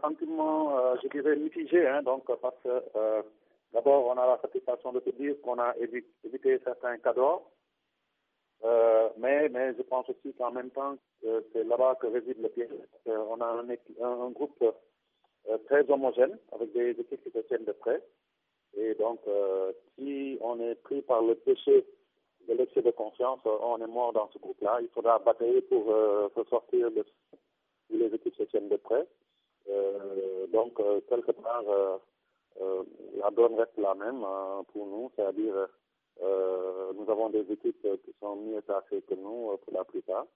sentiment, je dirais, mitigé, hein, donc, parce que d'abord, on a la satisfaction de se dire qu'on a évité certains cadeaux, mais, mais je pense aussi qu'en même temps, c'est là-bas que réside le piège. on a un, un groupe très homogène, avec des équipes qui se tiennent de près. Et donc, si on est pris par le péché de l'excès de confiance, on est mort dans ce groupe-là. Il faudra batailler pour euh, se sortir de les équipes se tiennent de près. Euh, donc, euh, quelque part, la donne reste la même pour nous, c'est-à-dire nous avons des équipes qui sont mieux placées que nous pour la plupart.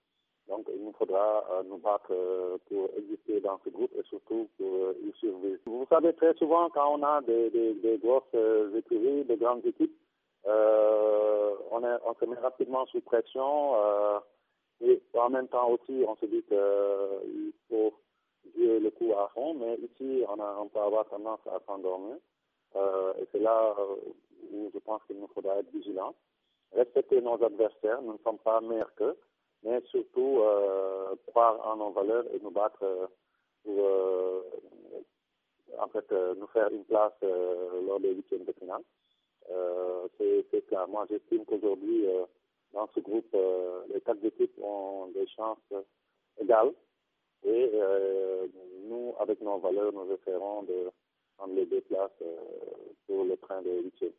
Donc, il nous faudra nous battre pour exister dans ce groupe et surtout pour y survivre. Vous savez, très souvent, quand on a des, des, des grosses écuries, des grandes équipes, euh, on, est, on se met rapidement sous pression euh, et en même temps aussi on se dit qu'il euh, faut le coup à fond, mais ici on, a, on peut avoir tendance à s'endormir et c'est là où je pense qu'il nous faudra être vigilants, respecter nos adversaires, nous ne sommes pas meilleurs qu'eux, mais surtout croire en nos valeurs et nous battre pour en fait nous faire une place lors des huitièmes de finale. Euh, c'est clair. Moi, j'estime qu'aujourd'hui, euh, dans ce groupe, euh, les quatre équipes ont des chances égales. Et nous, avec nos valeurs, nous essaierons de prendre les deux places pour le train de huitième.